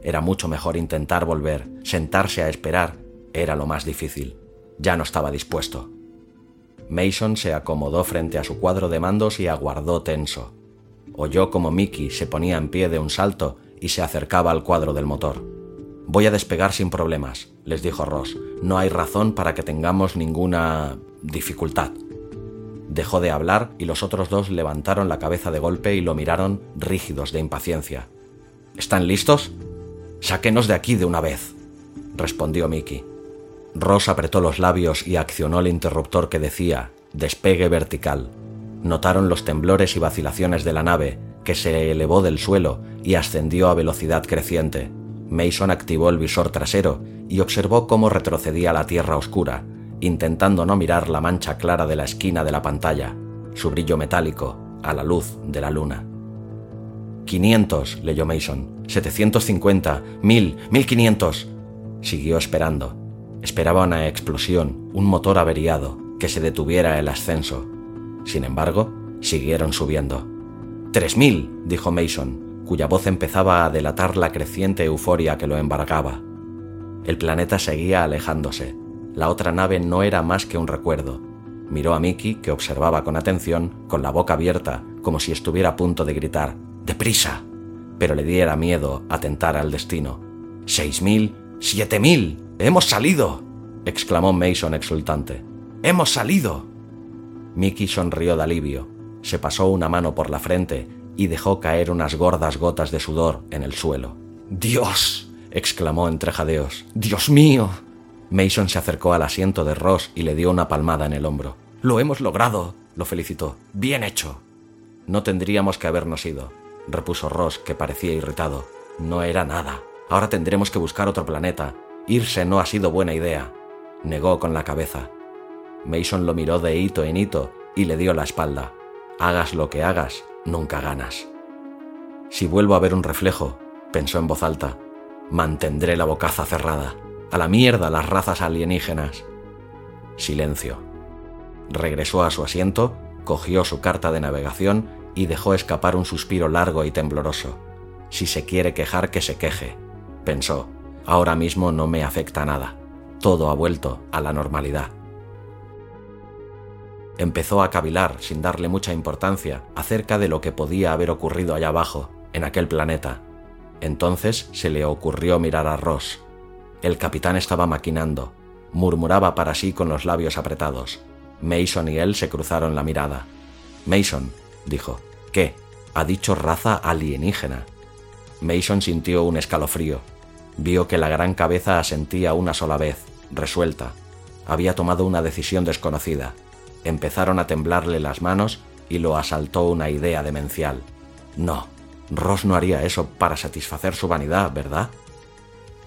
Era mucho mejor intentar volver, sentarse a esperar, era lo más difícil. Ya no estaba dispuesto. Mason se acomodó frente a su cuadro de mandos y aguardó tenso oyó como Mickey se ponía en pie de un salto y se acercaba al cuadro del motor. Voy a despegar sin problemas, les dijo Ross. No hay razón para que tengamos ninguna dificultad. Dejó de hablar y los otros dos levantaron la cabeza de golpe y lo miraron rígidos de impaciencia. ¿Están listos? Sáquenos de aquí de una vez, respondió Mickey. Ross apretó los labios y accionó el interruptor que decía despegue vertical notaron los temblores y vacilaciones de la nave, que se elevó del suelo y ascendió a velocidad creciente. Mason activó el visor trasero y observó cómo retrocedía la tierra oscura, intentando no mirar la mancha clara de la esquina de la pantalla, su brillo metálico, a la luz de la luna. 500, leyó Mason. 750, 1000, 1500. Siguió esperando. Esperaba una explosión, un motor averiado, que se detuviera el ascenso. Sin embargo, siguieron subiendo. ¡Tres mil! dijo Mason, cuya voz empezaba a delatar la creciente euforia que lo embargaba. El planeta seguía alejándose. La otra nave no era más que un recuerdo. Miró a Mickey, que observaba con atención, con la boca abierta, como si estuviera a punto de gritar ¡Deprisa! Pero le diera miedo atentar al destino. ¡Seis mil! ¡Siete mil! ¡Hemos salido! exclamó Mason exultante. ¡Hemos salido! Mickey sonrió de alivio, se pasó una mano por la frente y dejó caer unas gordas gotas de sudor en el suelo. ¡Dios! exclamó entre jadeos. ¡Dios mío! Mason se acercó al asiento de Ross y le dio una palmada en el hombro. Lo hemos logrado, lo felicitó. Bien hecho. No tendríamos que habernos ido, repuso Ross, que parecía irritado. No era nada. Ahora tendremos que buscar otro planeta. Irse no ha sido buena idea. Negó con la cabeza. Mason lo miró de hito en hito y le dio la espalda. Hagas lo que hagas, nunca ganas. Si vuelvo a ver un reflejo, pensó en voz alta, mantendré la bocaza cerrada. A la mierda las razas alienígenas. Silencio. Regresó a su asiento, cogió su carta de navegación y dejó escapar un suspiro largo y tembloroso. Si se quiere quejar, que se queje, pensó. Ahora mismo no me afecta nada. Todo ha vuelto a la normalidad. Empezó a cavilar, sin darle mucha importancia, acerca de lo que podía haber ocurrido allá abajo, en aquel planeta. Entonces se le ocurrió mirar a Ross. El capitán estaba maquinando, murmuraba para sí con los labios apretados. Mason y él se cruzaron la mirada. Mason, dijo, ¿qué? Ha dicho raza alienígena. Mason sintió un escalofrío. Vio que la gran cabeza asentía una sola vez, resuelta. Había tomado una decisión desconocida empezaron a temblarle las manos y lo asaltó una idea demencial. No, Ross no haría eso para satisfacer su vanidad, ¿verdad?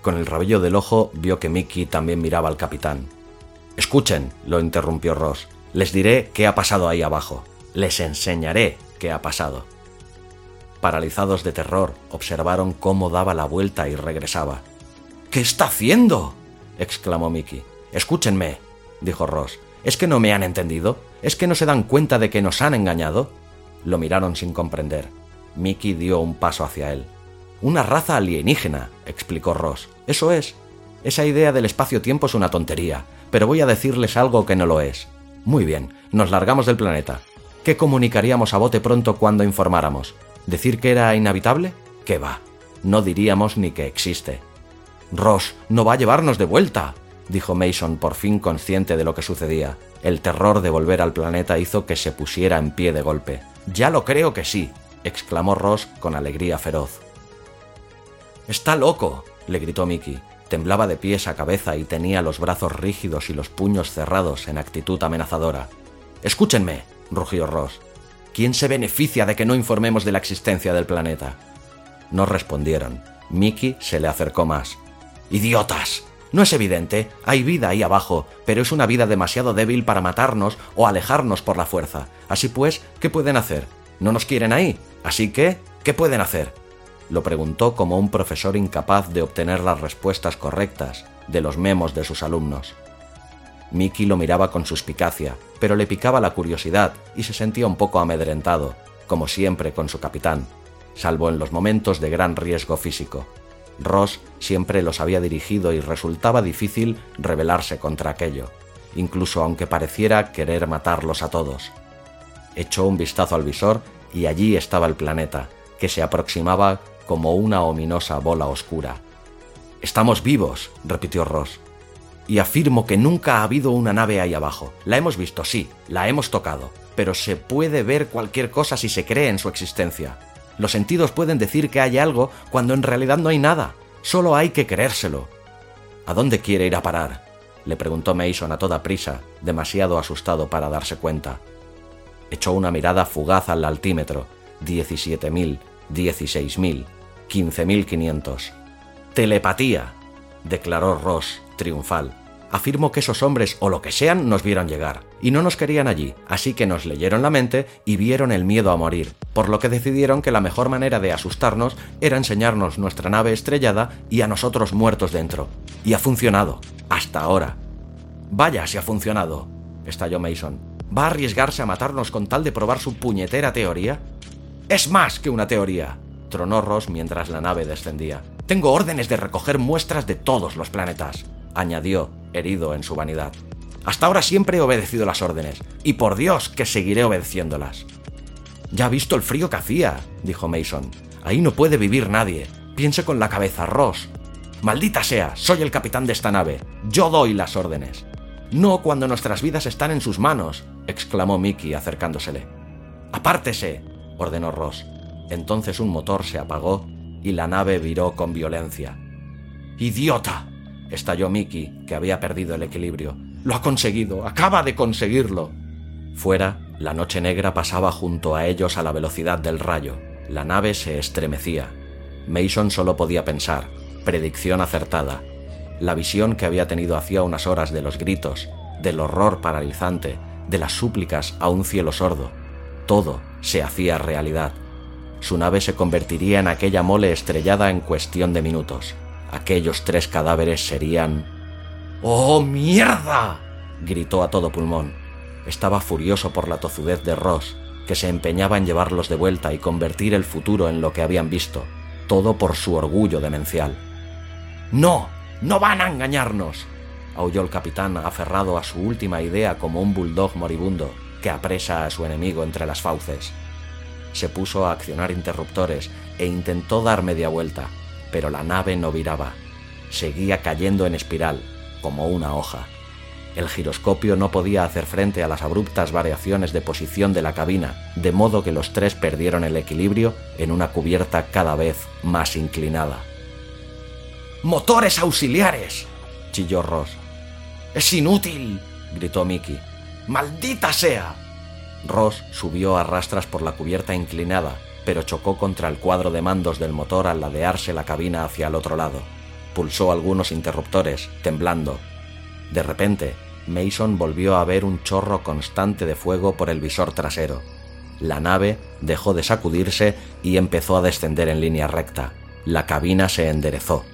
Con el rabillo del ojo vio que Mickey también miraba al capitán. Escuchen, lo interrumpió Ross. Les diré qué ha pasado ahí abajo. Les enseñaré qué ha pasado. Paralizados de terror, observaron cómo daba la vuelta y regresaba. ¿Qué está haciendo? exclamó Mickey. Escúchenme, dijo Ross. ¿Es que no me han entendido? ¿Es que no se dan cuenta de que nos han engañado? Lo miraron sin comprender. Mickey dio un paso hacia él. Una raza alienígena, explicó Ross. Eso es. Esa idea del espacio-tiempo es una tontería, pero voy a decirles algo que no lo es. Muy bien, nos largamos del planeta. ¿Qué comunicaríamos a bote pronto cuando informáramos? ¿Decir que era inhabitable? ¿Qué va? No diríamos ni que existe. Ross, no va a llevarnos de vuelta, dijo Mason por fin consciente de lo que sucedía. El terror de volver al planeta hizo que se pusiera en pie de golpe. Ya lo creo que sí, exclamó Ross con alegría feroz. Está loco, le gritó Mickey. Temblaba de pies a cabeza y tenía los brazos rígidos y los puños cerrados en actitud amenazadora. Escúchenme, rugió Ross. ¿Quién se beneficia de que no informemos de la existencia del planeta? No respondieron. Mickey se le acercó más. ¡Idiotas! No es evidente, hay vida ahí abajo, pero es una vida demasiado débil para matarnos o alejarnos por la fuerza. Así pues, ¿qué pueden hacer? No nos quieren ahí. Así que, ¿qué pueden hacer? Lo preguntó como un profesor incapaz de obtener las respuestas correctas de los memos de sus alumnos. Mickey lo miraba con suspicacia, pero le picaba la curiosidad y se sentía un poco amedrentado, como siempre con su capitán, salvo en los momentos de gran riesgo físico. Ross siempre los había dirigido y resultaba difícil rebelarse contra aquello, incluso aunque pareciera querer matarlos a todos. Echó un vistazo al visor y allí estaba el planeta, que se aproximaba como una ominosa bola oscura. Estamos vivos, repitió Ross. Y afirmo que nunca ha habido una nave ahí abajo. La hemos visto, sí, la hemos tocado, pero se puede ver cualquier cosa si se cree en su existencia. Los sentidos pueden decir que hay algo cuando en realidad no hay nada. Solo hay que creérselo. ¿A dónde quiere ir a parar? le preguntó Mason a toda prisa, demasiado asustado para darse cuenta. Echó una mirada fugaz al altímetro. 17.000, 16.000, 15.500. Telepatía, declaró Ross, triunfal. Afirmo que esos hombres o lo que sean nos vieron llegar, y no nos querían allí, así que nos leyeron la mente y vieron el miedo a morir, por lo que decidieron que la mejor manera de asustarnos era enseñarnos nuestra nave estrellada y a nosotros muertos dentro. Y ha funcionado, hasta ahora. Vaya si ha funcionado, estalló Mason. ¿Va a arriesgarse a matarnos con tal de probar su puñetera teoría? Es más que una teoría, tronó Ross mientras la nave descendía. Tengo órdenes de recoger muestras de todos los planetas añadió, herido en su vanidad. Hasta ahora siempre he obedecido las órdenes, y por Dios que seguiré obedeciéndolas. Ya ha visto el frío que hacía, dijo Mason. Ahí no puede vivir nadie. Piense con la cabeza, Ross. Maldita sea, soy el capitán de esta nave. Yo doy las órdenes. No cuando nuestras vidas están en sus manos, exclamó Mickey acercándosele. Apártese, ordenó Ross. Entonces un motor se apagó y la nave viró con violencia. ¡Idiota! Estalló Mickey, que había perdido el equilibrio. Lo ha conseguido, acaba de conseguirlo. Fuera, la noche negra pasaba junto a ellos a la velocidad del rayo. La nave se estremecía. Mason solo podía pensar, predicción acertada. La visión que había tenido hacía unas horas de los gritos, del horror paralizante, de las súplicas a un cielo sordo. Todo se hacía realidad. Su nave se convertiría en aquella mole estrellada en cuestión de minutos aquellos tres cadáveres serían ¡Oh, mierda! gritó a todo pulmón. Estaba furioso por la tozudez de Ross, que se empeñaba en llevarlos de vuelta y convertir el futuro en lo que habían visto, todo por su orgullo demencial. ¡No! ¡No van a engañarnos! aulló el capitán, aferrado a su última idea como un bulldog moribundo que apresa a su enemigo entre las fauces. Se puso a accionar interruptores e intentó dar media vuelta, pero la nave no viraba. Seguía cayendo en espiral, como una hoja. El giroscopio no podía hacer frente a las abruptas variaciones de posición de la cabina, de modo que los tres perdieron el equilibrio en una cubierta cada vez más inclinada. ¡Motores auxiliares! chilló Ross. ¡Es inútil! gritó Mickey. ¡Maldita sea! Ross subió a rastras por la cubierta inclinada, pero chocó contra el cuadro de mandos del motor al ladearse la cabina hacia el otro lado. Pulsó algunos interruptores, temblando. De repente, Mason volvió a ver un chorro constante de fuego por el visor trasero. La nave dejó de sacudirse y empezó a descender en línea recta. La cabina se enderezó.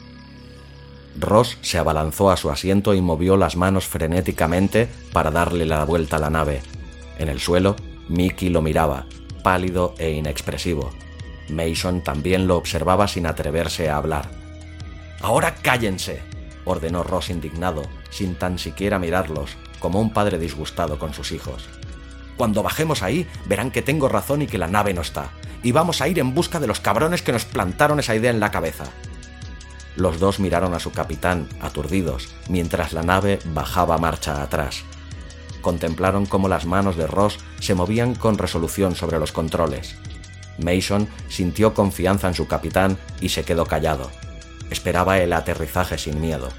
Ross se abalanzó a su asiento y movió las manos frenéticamente para darle la vuelta a la nave. En el suelo, Mickey lo miraba, pálido e inexpresivo. Mason también lo observaba sin atreverse a hablar. Ahora cállense, ordenó Ross indignado, sin tan siquiera mirarlos, como un padre disgustado con sus hijos. Cuando bajemos ahí, verán que tengo razón y que la nave no está, y vamos a ir en busca de los cabrones que nos plantaron esa idea en la cabeza. Los dos miraron a su capitán, aturdidos, mientras la nave bajaba marcha atrás. Contemplaron cómo las manos de Ross se movían con resolución sobre los controles. Mason sintió confianza en su capitán y se quedó callado. Esperaba el aterrizaje sin miedo.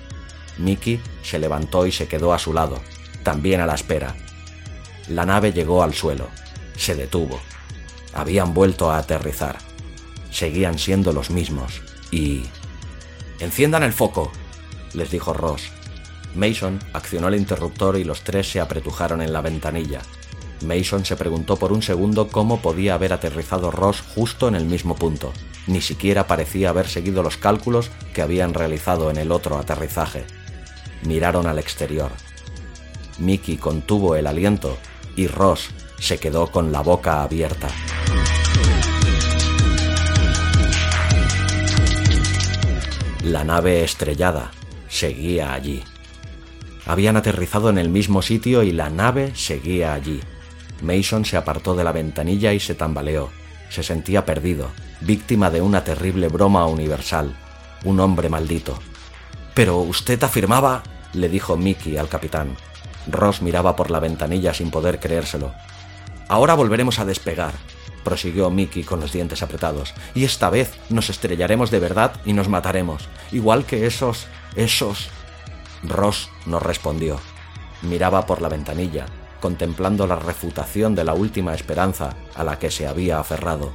Mickey se levantó y se quedó a su lado, también a la espera. La nave llegó al suelo. Se detuvo. Habían vuelto a aterrizar. Seguían siendo los mismos. Y... Enciendan el foco, les dijo Ross. Mason accionó el interruptor y los tres se apretujaron en la ventanilla. Mason se preguntó por un segundo cómo podía haber aterrizado Ross justo en el mismo punto. Ni siquiera parecía haber seguido los cálculos que habían realizado en el otro aterrizaje. Miraron al exterior. Mickey contuvo el aliento y Ross se quedó con la boca abierta. La nave estrellada seguía allí. Habían aterrizado en el mismo sitio y la nave seguía allí. Mason se apartó de la ventanilla y se tambaleó. Se sentía perdido, víctima de una terrible broma universal. Un hombre maldito. Pero usted afirmaba, le dijo Mickey al capitán. Ross miraba por la ventanilla sin poder creérselo. Ahora volveremos a despegar, prosiguió Mickey con los dientes apretados, y esta vez nos estrellaremos de verdad y nos mataremos, igual que esos... esos... Ross no respondió. Miraba por la ventanilla, contemplando la refutación de la última esperanza a la que se había aferrado.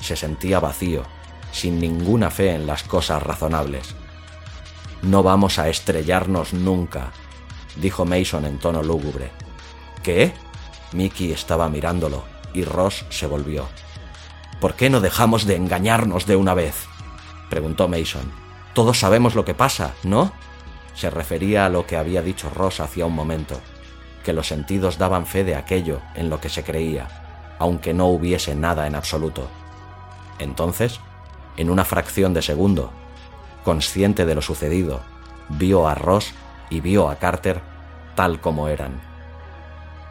Se sentía vacío, sin ninguna fe en las cosas razonables. No vamos a estrellarnos nunca, dijo Mason en tono lúgubre. ¿Qué? Mickey estaba mirándolo y Ross se volvió. ¿Por qué no dejamos de engañarnos de una vez? preguntó Mason. Todos sabemos lo que pasa, ¿no? Se refería a lo que había dicho Ross hacía un momento, que los sentidos daban fe de aquello en lo que se creía, aunque no hubiese nada en absoluto. Entonces, en una fracción de segundo, consciente de lo sucedido, vio a Ross y vio a Carter tal como eran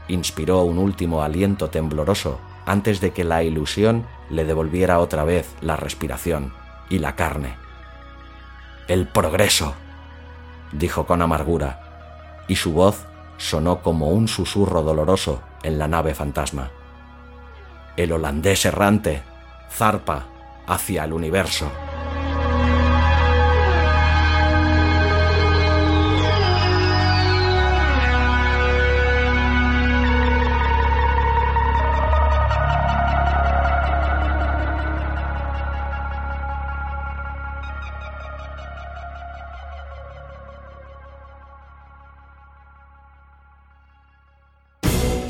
inspiró un último aliento tembloroso antes de que la ilusión le devolviera otra vez la respiración y la carne. El progreso, dijo con amargura, y su voz sonó como un susurro doloroso en la nave fantasma. El holandés errante zarpa hacia el universo.